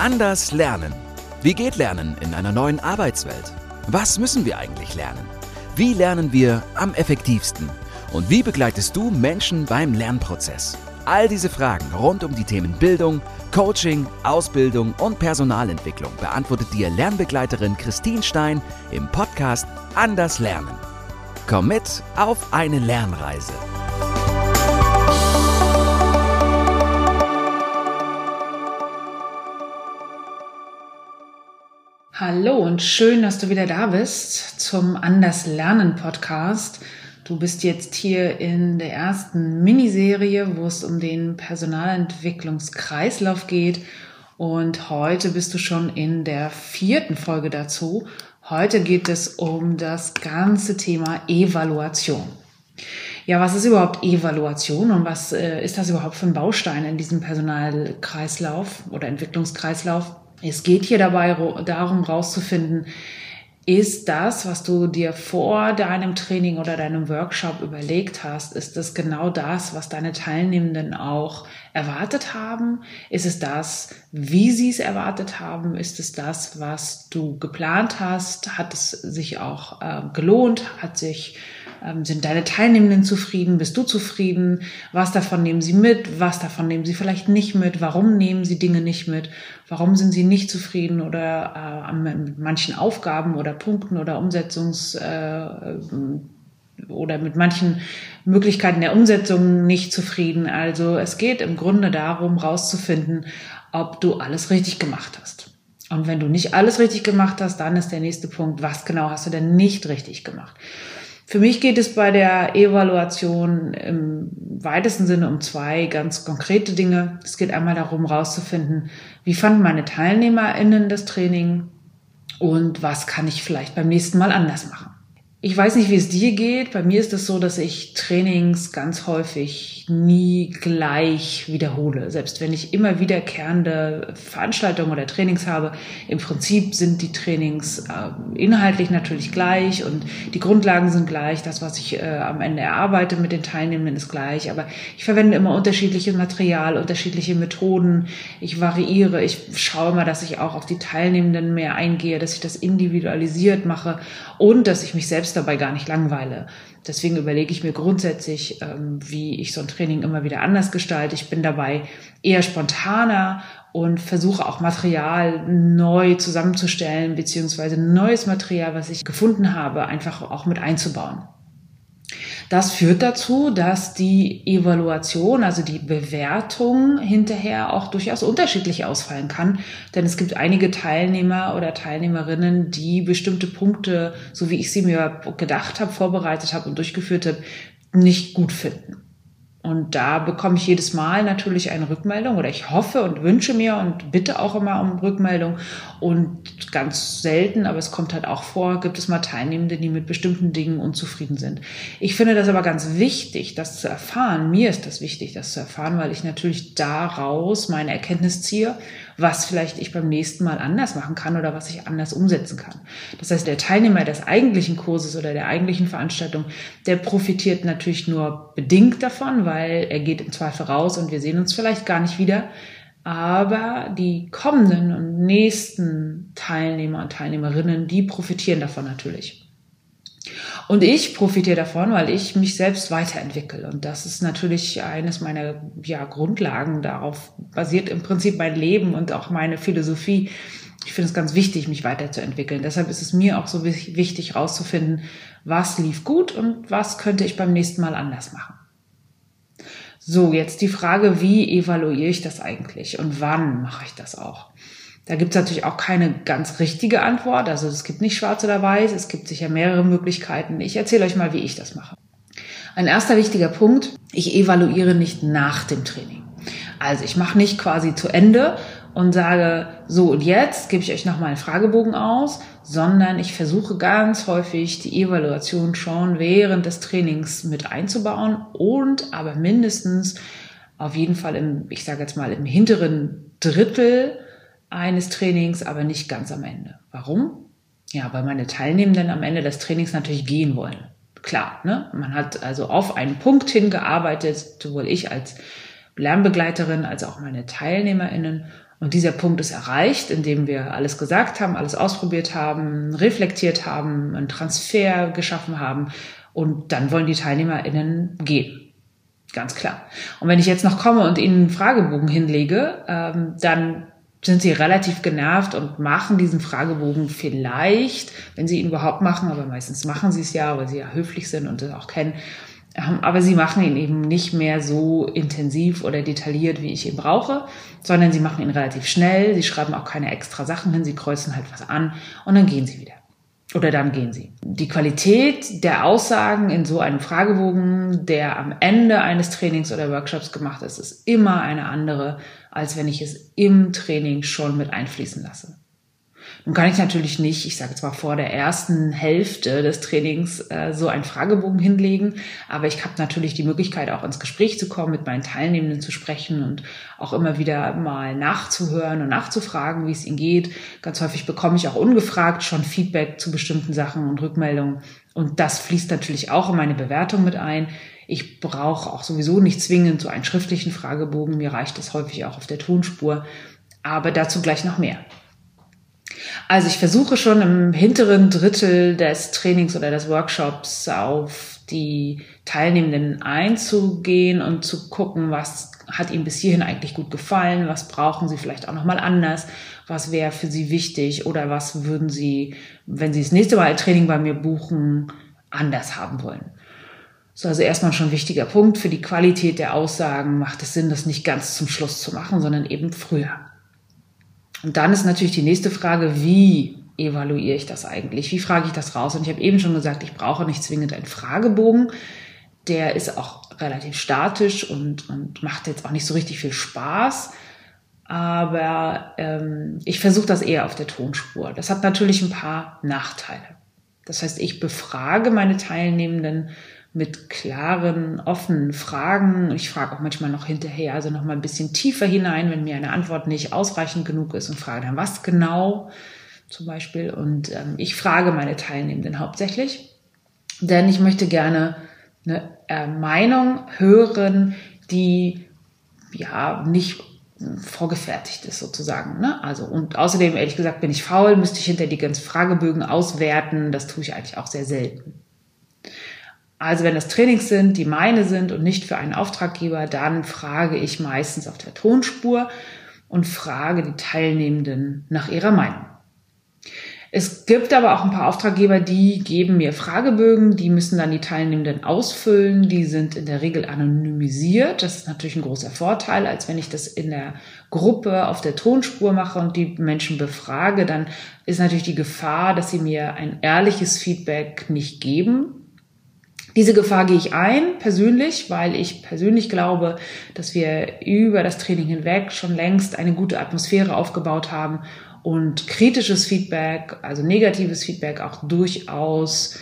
Anders lernen. Wie geht Lernen in einer neuen Arbeitswelt? Was müssen wir eigentlich lernen? Wie lernen wir am effektivsten? Und wie begleitest du Menschen beim Lernprozess? All diese Fragen rund um die Themen Bildung, Coaching, Ausbildung und Personalentwicklung beantwortet dir Lernbegleiterin Christine Stein im Podcast Anders Lernen. Komm mit auf eine Lernreise. Hallo und schön, dass du wieder da bist zum Anders Lernen Podcast. Du bist jetzt hier in der ersten Miniserie, wo es um den Personalentwicklungskreislauf geht. Und heute bist du schon in der vierten Folge dazu. Heute geht es um das ganze Thema Evaluation. Ja, was ist überhaupt Evaluation und was äh, ist das überhaupt für ein Baustein in diesem Personalkreislauf oder Entwicklungskreislauf? Es geht hier dabei darum, rauszufinden, ist das, was du dir vor deinem Training oder deinem Workshop überlegt hast, ist das genau das, was deine Teilnehmenden auch erwartet haben? Ist es das, wie sie es erwartet haben? Ist es das, was du geplant hast? Hat es sich auch äh, gelohnt? Hat sich sind deine Teilnehmenden zufrieden? Bist du zufrieden? Was davon nehmen sie mit? Was davon nehmen sie vielleicht nicht mit? Warum nehmen sie Dinge nicht mit? Warum sind sie nicht zufrieden oder äh, mit manchen Aufgaben oder Punkten oder Umsetzungs äh, oder mit manchen Möglichkeiten der Umsetzung nicht zufrieden. Also es geht im Grunde darum, rauszufinden, ob du alles richtig gemacht hast. Und wenn du nicht alles richtig gemacht hast, dann ist der nächste Punkt, was genau hast du denn nicht richtig gemacht? Für mich geht es bei der Evaluation im weitesten Sinne um zwei ganz konkrete Dinge. Es geht einmal darum, herauszufinden, wie fanden meine TeilnehmerInnen das Training und was kann ich vielleicht beim nächsten Mal anders machen. Ich weiß nicht, wie es dir geht. Bei mir ist es so, dass ich Trainings ganz häufig nie gleich wiederhole. Selbst wenn ich immer wiederkehrende Veranstaltungen oder Trainings habe, im Prinzip sind die Trainings äh, inhaltlich natürlich gleich und die Grundlagen sind gleich. Das, was ich äh, am Ende erarbeite mit den Teilnehmenden, ist gleich. Aber ich verwende immer unterschiedliches Material, unterschiedliche Methoden. Ich variiere. Ich schaue mal, dass ich auch auf die Teilnehmenden mehr eingehe, dass ich das individualisiert mache und dass ich mich selbst selbst dabei gar nicht langweile. Deswegen überlege ich mir grundsätzlich, ähm, wie ich so ein Training immer wieder anders gestalte. Ich bin dabei eher spontaner und versuche auch Material neu zusammenzustellen, beziehungsweise neues Material, was ich gefunden habe, einfach auch mit einzubauen. Das führt dazu, dass die Evaluation, also die Bewertung hinterher auch durchaus unterschiedlich ausfallen kann. Denn es gibt einige Teilnehmer oder Teilnehmerinnen, die bestimmte Punkte, so wie ich sie mir gedacht habe, vorbereitet habe und durchgeführt habe, nicht gut finden. Und da bekomme ich jedes Mal natürlich eine Rückmeldung oder ich hoffe und wünsche mir und bitte auch immer um Rückmeldung. Und ganz selten, aber es kommt halt auch vor, gibt es mal Teilnehmende, die mit bestimmten Dingen unzufrieden sind. Ich finde das aber ganz wichtig, das zu erfahren. Mir ist das wichtig, das zu erfahren, weil ich natürlich daraus meine Erkenntnis ziehe was vielleicht ich beim nächsten Mal anders machen kann oder was ich anders umsetzen kann. Das heißt, der Teilnehmer des eigentlichen Kurses oder der eigentlichen Veranstaltung, der profitiert natürlich nur bedingt davon, weil er geht im Zweifel raus und wir sehen uns vielleicht gar nicht wieder. Aber die kommenden und nächsten Teilnehmer und Teilnehmerinnen, die profitieren davon natürlich. Und ich profitiere davon, weil ich mich selbst weiterentwickle. Und das ist natürlich eines meiner ja, Grundlagen. Darauf basiert im Prinzip mein Leben und auch meine Philosophie. Ich finde es ganz wichtig, mich weiterzuentwickeln. Deshalb ist es mir auch so wichtig, herauszufinden, was lief gut und was könnte ich beim nächsten Mal anders machen. So, jetzt die Frage, wie evaluiere ich das eigentlich und wann mache ich das auch? Da gibt es natürlich auch keine ganz richtige Antwort. Also es gibt nicht schwarz oder weiß, es gibt sicher mehrere Möglichkeiten. Ich erzähle euch mal, wie ich das mache. Ein erster wichtiger Punkt, ich evaluiere nicht nach dem Training. Also ich mache nicht quasi zu Ende und sage, so und jetzt gebe ich euch nochmal einen Fragebogen aus, sondern ich versuche ganz häufig die Evaluation schon während des Trainings mit einzubauen und aber mindestens auf jeden Fall im, ich sage jetzt mal, im hinteren Drittel eines Trainings, aber nicht ganz am Ende. Warum? Ja, weil meine Teilnehmenden am Ende des Trainings natürlich gehen wollen. Klar, ne? Man hat also auf einen Punkt hingearbeitet, sowohl ich als Lernbegleiterin als auch meine TeilnehmerInnen. Und dieser Punkt ist erreicht, indem wir alles gesagt haben, alles ausprobiert haben, reflektiert haben, einen Transfer geschaffen haben. Und dann wollen die TeilnehmerInnen gehen. Ganz klar. Und wenn ich jetzt noch komme und ihnen einen Fragebogen hinlege, ähm, dann sind sie relativ genervt und machen diesen Fragebogen vielleicht, wenn sie ihn überhaupt machen, aber meistens machen sie es ja, weil sie ja höflich sind und das auch kennen. Ähm, aber sie machen ihn eben nicht mehr so intensiv oder detailliert, wie ich ihn brauche, sondern sie machen ihn relativ schnell. Sie schreiben auch keine extra Sachen hin, sie kreuzen halt was an und dann gehen sie wieder. Oder dann gehen sie. Die Qualität der Aussagen in so einem Fragebogen, der am Ende eines Trainings oder Workshops gemacht ist, ist immer eine andere, als wenn ich es im Training schon mit einfließen lasse. Nun kann ich natürlich nicht, ich sage jetzt mal vor der ersten Hälfte des Trainings äh, so einen Fragebogen hinlegen, aber ich habe natürlich die Möglichkeit, auch ins Gespräch zu kommen, mit meinen Teilnehmenden zu sprechen und auch immer wieder mal nachzuhören und nachzufragen, wie es ihnen geht. Ganz häufig bekomme ich auch ungefragt schon Feedback zu bestimmten Sachen und Rückmeldungen und das fließt natürlich auch in meine Bewertung mit ein. Ich brauche auch sowieso nicht zwingend so einen schriftlichen Fragebogen. Mir reicht das häufig auch auf der Tonspur. Aber dazu gleich noch mehr. Also ich versuche schon im hinteren Drittel des Trainings oder des Workshops auf die Teilnehmenden einzugehen und zu gucken, was hat ihnen bis hierhin eigentlich gut gefallen, was brauchen sie vielleicht auch nochmal anders, was wäre für sie wichtig oder was würden sie, wenn sie das nächste Mal ein Training bei mir buchen, anders haben wollen. So, also erstmal schon ein wichtiger Punkt. Für die Qualität der Aussagen macht es Sinn, das nicht ganz zum Schluss zu machen, sondern eben früher. Und dann ist natürlich die nächste Frage, wie evaluiere ich das eigentlich? Wie frage ich das raus? Und ich habe eben schon gesagt, ich brauche nicht zwingend einen Fragebogen. Der ist auch relativ statisch und, und macht jetzt auch nicht so richtig viel Spaß. Aber ähm, ich versuche das eher auf der Tonspur. Das hat natürlich ein paar Nachteile. Das heißt, ich befrage meine Teilnehmenden mit klaren, offenen Fragen. Ich frage auch manchmal noch hinterher, also noch mal ein bisschen tiefer hinein, wenn mir eine Antwort nicht ausreichend genug ist und frage dann, was genau zum Beispiel. Und ähm, ich frage meine Teilnehmenden hauptsächlich, denn ich möchte gerne eine äh, Meinung hören, die ja nicht vorgefertigt ist sozusagen. Ne? Also und außerdem ehrlich gesagt bin ich faul, müsste ich hinter die ganzen Fragebögen auswerten. Das tue ich eigentlich auch sehr selten. Also wenn das Trainings sind, die meine sind und nicht für einen Auftraggeber, dann frage ich meistens auf der Tonspur und frage die Teilnehmenden nach ihrer Meinung. Es gibt aber auch ein paar Auftraggeber, die geben mir Fragebögen, die müssen dann die Teilnehmenden ausfüllen. Die sind in der Regel anonymisiert. Das ist natürlich ein großer Vorteil, als wenn ich das in der Gruppe auf der Tonspur mache und die Menschen befrage, dann ist natürlich die Gefahr, dass sie mir ein ehrliches Feedback nicht geben, diese Gefahr gehe ich ein, persönlich, weil ich persönlich glaube, dass wir über das Training hinweg schon längst eine gute Atmosphäre aufgebaut haben und kritisches Feedback, also negatives Feedback auch durchaus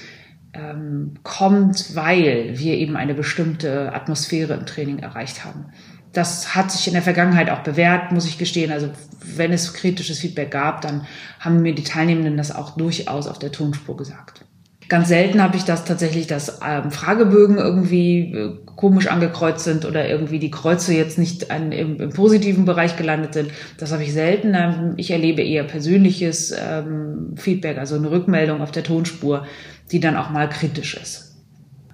ähm, kommt, weil wir eben eine bestimmte Atmosphäre im Training erreicht haben. Das hat sich in der Vergangenheit auch bewährt, muss ich gestehen. Also wenn es kritisches Feedback gab, dann haben mir die Teilnehmenden das auch durchaus auf der Tonspur gesagt. Ganz selten habe ich das tatsächlich, dass ähm, Fragebögen irgendwie äh, komisch angekreuzt sind oder irgendwie die Kreuze jetzt nicht an, im, im, positiven Bereich gelandet sind. Das habe ich selten. Ähm, ich erlebe eher persönliches ähm, Feedback, also eine Rückmeldung auf der Tonspur, die dann auch mal kritisch ist.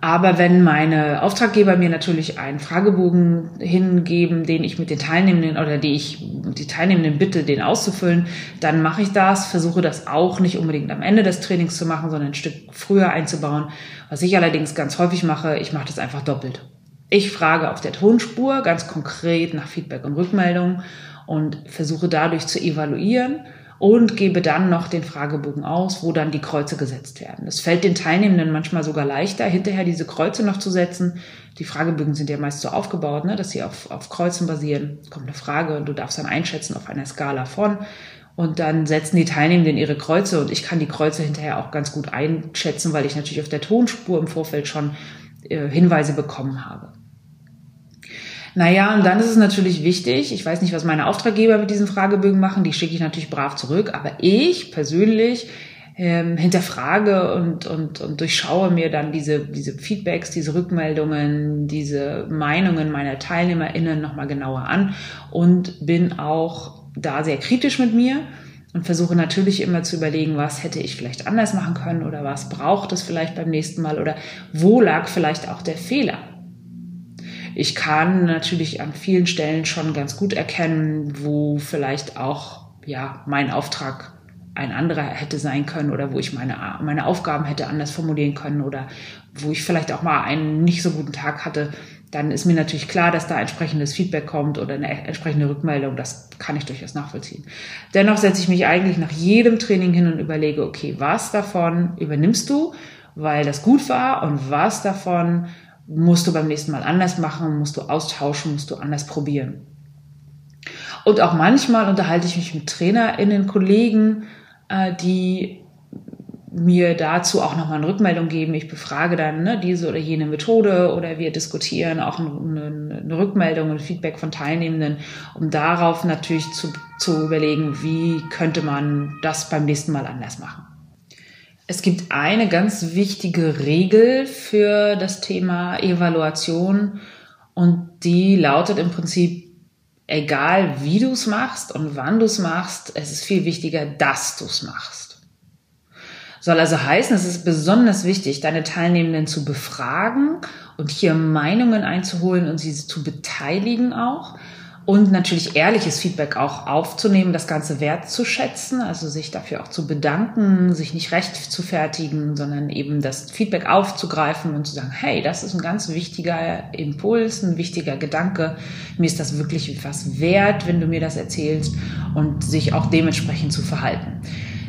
Aber wenn meine Auftraggeber mir natürlich einen Fragebogen hingeben, den ich mit den Teilnehmenden oder die ich die Teilnehmenden bitte, den auszufüllen, dann mache ich das, versuche das auch nicht unbedingt am Ende des Trainings zu machen, sondern ein Stück früher einzubauen. Was ich allerdings ganz häufig mache, ich mache das einfach doppelt. Ich frage auf der Tonspur ganz konkret nach Feedback und Rückmeldung und versuche dadurch zu evaluieren und gebe dann noch den Fragebogen aus, wo dann die Kreuze gesetzt werden. Es fällt den Teilnehmenden manchmal sogar leichter, hinterher diese Kreuze noch zu setzen. Die Fragebögen sind ja meist so aufgebaut, ne, dass sie auf, auf Kreuzen basieren. Kommt eine Frage und du darfst dann einschätzen auf einer Skala von. Und dann setzen die Teilnehmenden ihre Kreuze und ich kann die Kreuze hinterher auch ganz gut einschätzen, weil ich natürlich auf der Tonspur im Vorfeld schon äh, Hinweise bekommen habe. Naja, und dann ist es natürlich wichtig, ich weiß nicht, was meine Auftraggeber mit diesen Fragebögen machen, die schicke ich natürlich brav zurück, aber ich persönlich ähm, hinterfrage und, und, und durchschaue mir dann diese, diese Feedbacks, diese Rückmeldungen, diese Meinungen meiner TeilnehmerInnen nochmal genauer an und bin auch da sehr kritisch mit mir und versuche natürlich immer zu überlegen, was hätte ich vielleicht anders machen können oder was braucht es vielleicht beim nächsten Mal oder wo lag vielleicht auch der Fehler. Ich kann natürlich an vielen Stellen schon ganz gut erkennen, wo vielleicht auch ja mein Auftrag ein anderer hätte sein können oder wo ich meine, meine Aufgaben hätte anders formulieren können oder wo ich vielleicht auch mal einen nicht so guten Tag hatte, dann ist mir natürlich klar, dass da entsprechendes Feedback kommt oder eine entsprechende Rückmeldung. Das kann ich durchaus nachvollziehen. Dennoch setze ich mich eigentlich nach jedem Training hin und überlege, okay, was davon übernimmst du, weil das gut war und was davon musst du beim nächsten Mal anders machen, musst du austauschen, musst du anders probieren. Und auch manchmal unterhalte ich mich mit TrainerInnen, Kollegen, äh, die mir dazu auch nochmal eine Rückmeldung geben. Ich befrage dann ne, diese oder jene Methode oder wir diskutieren auch eine, eine Rückmeldung und Feedback von Teilnehmenden, um darauf natürlich zu, zu überlegen, wie könnte man das beim nächsten Mal anders machen. Es gibt eine ganz wichtige Regel für das Thema Evaluation und die lautet im Prinzip, egal wie du es machst und wann du es machst, es ist viel wichtiger, dass du es machst. Soll also heißen, es ist besonders wichtig, deine Teilnehmenden zu befragen und hier Meinungen einzuholen und sie zu beteiligen auch. Und natürlich ehrliches Feedback auch aufzunehmen, das Ganze wertzuschätzen, also sich dafür auch zu bedanken, sich nicht recht zu fertigen, sondern eben das Feedback aufzugreifen und zu sagen, hey, das ist ein ganz wichtiger Impuls, ein wichtiger Gedanke. Mir ist das wirklich was wert, wenn du mir das erzählst und sich auch dementsprechend zu verhalten.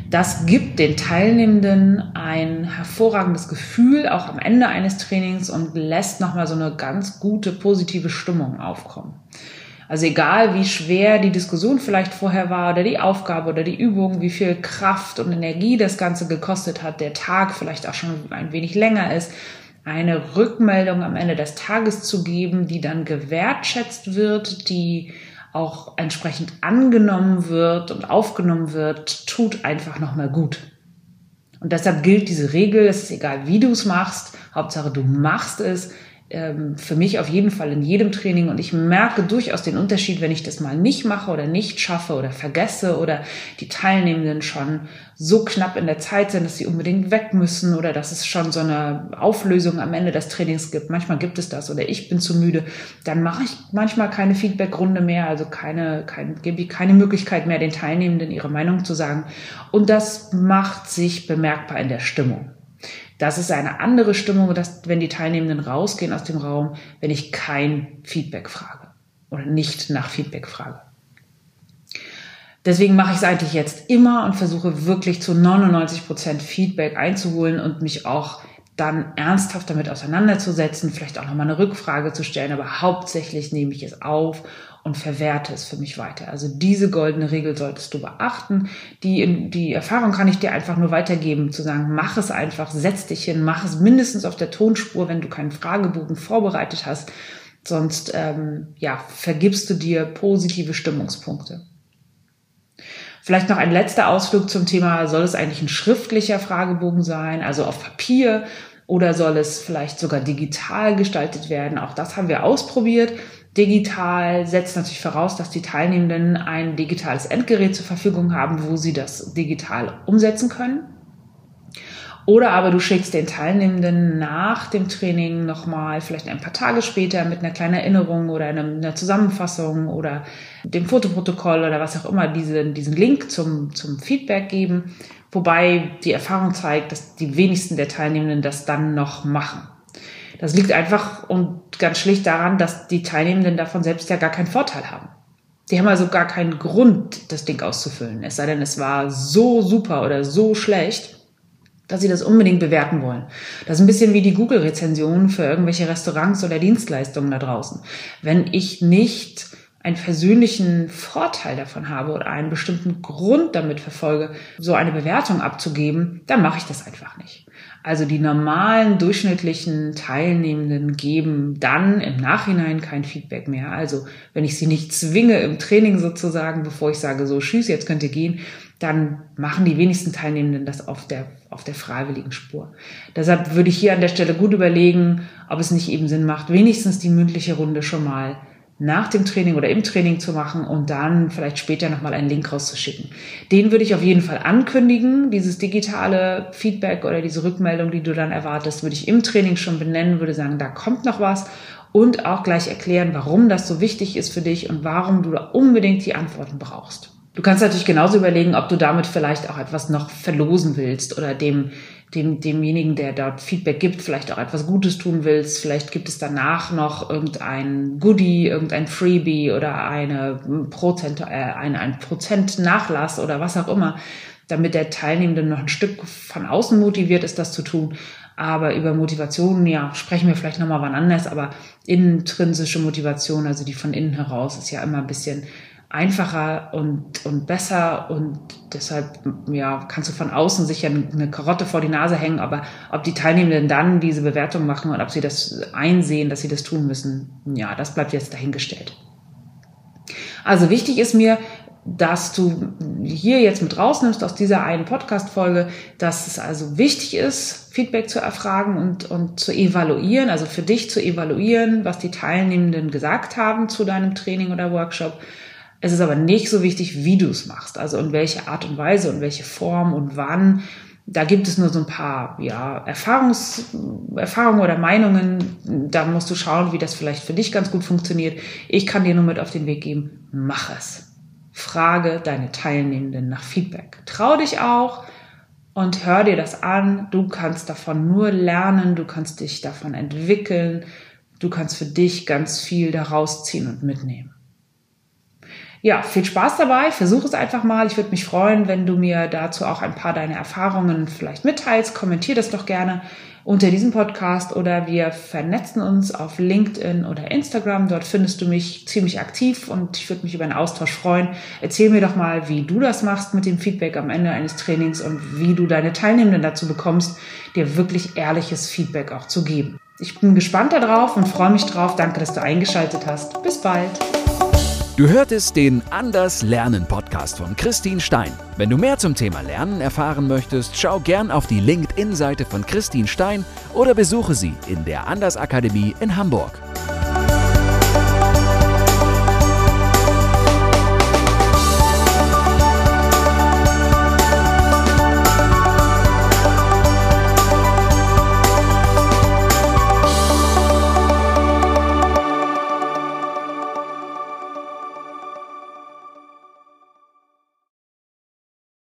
Das gibt den Teilnehmenden ein hervorragendes Gefühl, auch am Ende eines Trainings und lässt nochmal so eine ganz gute, positive Stimmung aufkommen. Also egal, wie schwer die Diskussion vielleicht vorher war oder die Aufgabe oder die Übung, wie viel Kraft und Energie das Ganze gekostet hat, der Tag vielleicht auch schon ein wenig länger ist, eine Rückmeldung am Ende des Tages zu geben, die dann gewertschätzt wird, die auch entsprechend angenommen wird und aufgenommen wird, tut einfach nochmal gut. Und deshalb gilt diese Regel, es ist egal, wie du es machst, Hauptsache du machst es, für mich auf jeden Fall in jedem Training und ich merke durchaus den Unterschied, wenn ich das mal nicht mache oder nicht schaffe oder vergesse oder die Teilnehmenden schon so knapp in der Zeit sind, dass sie unbedingt weg müssen oder dass es schon so eine Auflösung am Ende des Trainings gibt. Manchmal gibt es das oder ich bin zu müde. Dann mache ich manchmal keine Feedbackrunde mehr, also keine, kein, gebe ich keine Möglichkeit mehr, den Teilnehmenden ihre Meinung zu sagen. Und das macht sich bemerkbar in der Stimmung. Das ist eine andere Stimmung, dass, wenn die Teilnehmenden rausgehen aus dem Raum, wenn ich kein Feedback frage oder nicht nach Feedback frage. Deswegen mache ich es eigentlich jetzt immer und versuche wirklich zu 99 Prozent Feedback einzuholen und mich auch dann ernsthaft damit auseinanderzusetzen, vielleicht auch nochmal eine Rückfrage zu stellen, aber hauptsächlich nehme ich es auf und verwerte es für mich weiter. Also diese goldene Regel solltest du beachten. Die, die Erfahrung kann ich dir einfach nur weitergeben, zu sagen, mach es einfach, setz dich hin, mach es mindestens auf der Tonspur, wenn du keinen Fragebogen vorbereitet hast. Sonst ähm, ja, vergibst du dir positive Stimmungspunkte. Vielleicht noch ein letzter Ausflug zum Thema, soll es eigentlich ein schriftlicher Fragebogen sein, also auf Papier, oder soll es vielleicht sogar digital gestaltet werden? Auch das haben wir ausprobiert. Digital setzt natürlich voraus, dass die Teilnehmenden ein digitales Endgerät zur Verfügung haben, wo sie das digital umsetzen können. Oder aber du schickst den Teilnehmenden nach dem Training nochmal, vielleicht ein paar Tage später, mit einer kleinen Erinnerung oder einer Zusammenfassung oder dem Fotoprotokoll oder was auch immer diesen, diesen Link zum, zum Feedback geben. Wobei die Erfahrung zeigt, dass die wenigsten der Teilnehmenden das dann noch machen. Das liegt einfach und ganz schlicht daran, dass die Teilnehmenden davon selbst ja gar keinen Vorteil haben. Die haben also gar keinen Grund, das Ding auszufüllen. Es sei denn, es war so super oder so schlecht, dass sie das unbedingt bewerten wollen. Das ist ein bisschen wie die Google-Rezensionen für irgendwelche Restaurants oder Dienstleistungen da draußen. Wenn ich nicht einen persönlichen Vorteil davon habe oder einen bestimmten Grund damit verfolge, so eine Bewertung abzugeben, dann mache ich das einfach nicht. Also die normalen durchschnittlichen Teilnehmenden geben dann im Nachhinein kein Feedback mehr. Also wenn ich sie nicht zwinge im Training sozusagen, bevor ich sage, so tschüss, jetzt könnt ihr gehen, dann machen die wenigsten Teilnehmenden das auf der, auf der freiwilligen Spur. Deshalb würde ich hier an der Stelle gut überlegen, ob es nicht eben Sinn macht, wenigstens die mündliche Runde schon mal nach dem Training oder im Training zu machen und dann vielleicht später nochmal einen Link rauszuschicken. Den würde ich auf jeden Fall ankündigen. Dieses digitale Feedback oder diese Rückmeldung, die du dann erwartest, würde ich im Training schon benennen, würde sagen, da kommt noch was und auch gleich erklären, warum das so wichtig ist für dich und warum du da unbedingt die Antworten brauchst. Du kannst natürlich genauso überlegen, ob du damit vielleicht auch etwas noch verlosen willst oder dem dem, demjenigen, der dort Feedback gibt, vielleicht auch etwas Gutes tun willst. Vielleicht gibt es danach noch irgendein Goodie, irgendein Freebie oder eine Prozent, äh, ein, ein Prozent oder was auch immer, damit der Teilnehmende noch ein Stück von außen motiviert ist, das zu tun. Aber über Motivation, ja, sprechen wir vielleicht nochmal wann anders, aber intrinsische Motivation, also die von innen heraus, ist ja immer ein bisschen einfacher und, und besser und deshalb ja, kannst du von außen sicher eine Karotte vor die Nase hängen, aber ob die Teilnehmenden dann diese Bewertung machen und ob sie das einsehen, dass sie das tun müssen, ja, das bleibt jetzt dahingestellt. Also wichtig ist mir, dass du hier jetzt mit rausnimmst aus dieser einen Podcast-Folge, dass es also wichtig ist, Feedback zu erfragen und, und zu evaluieren, also für dich zu evaluieren, was die Teilnehmenden gesagt haben zu deinem Training oder Workshop es ist aber nicht so wichtig, wie du es machst, also in welche Art und Weise und welche Form und wann. Da gibt es nur so ein paar ja, Erfahrungs, Erfahrungen oder Meinungen. Da musst du schauen, wie das vielleicht für dich ganz gut funktioniert. Ich kann dir nur mit auf den Weg geben, mach es. Frage deine Teilnehmenden nach Feedback. Trau dich auch und hör dir das an. Du kannst davon nur lernen, du kannst dich davon entwickeln, du kannst für dich ganz viel daraus ziehen und mitnehmen ja, viel Spaß dabei. Versuch es einfach mal. Ich würde mich freuen, wenn du mir dazu auch ein paar deiner Erfahrungen vielleicht mitteilst. Kommentier das doch gerne unter diesem Podcast oder wir vernetzen uns auf LinkedIn oder Instagram. Dort findest du mich ziemlich aktiv und ich würde mich über einen Austausch freuen. Erzähl mir doch mal, wie du das machst mit dem Feedback am Ende eines Trainings und wie du deine Teilnehmenden dazu bekommst, dir wirklich ehrliches Feedback auch zu geben. Ich bin gespannt darauf und freue mich drauf. Danke, dass du eingeschaltet hast. Bis bald. Du hörtest den Anders Lernen Podcast von Christine Stein. Wenn du mehr zum Thema Lernen erfahren möchtest, schau gern auf die LinkedIn-Seite von Christine Stein oder besuche sie in der Anders Akademie in Hamburg.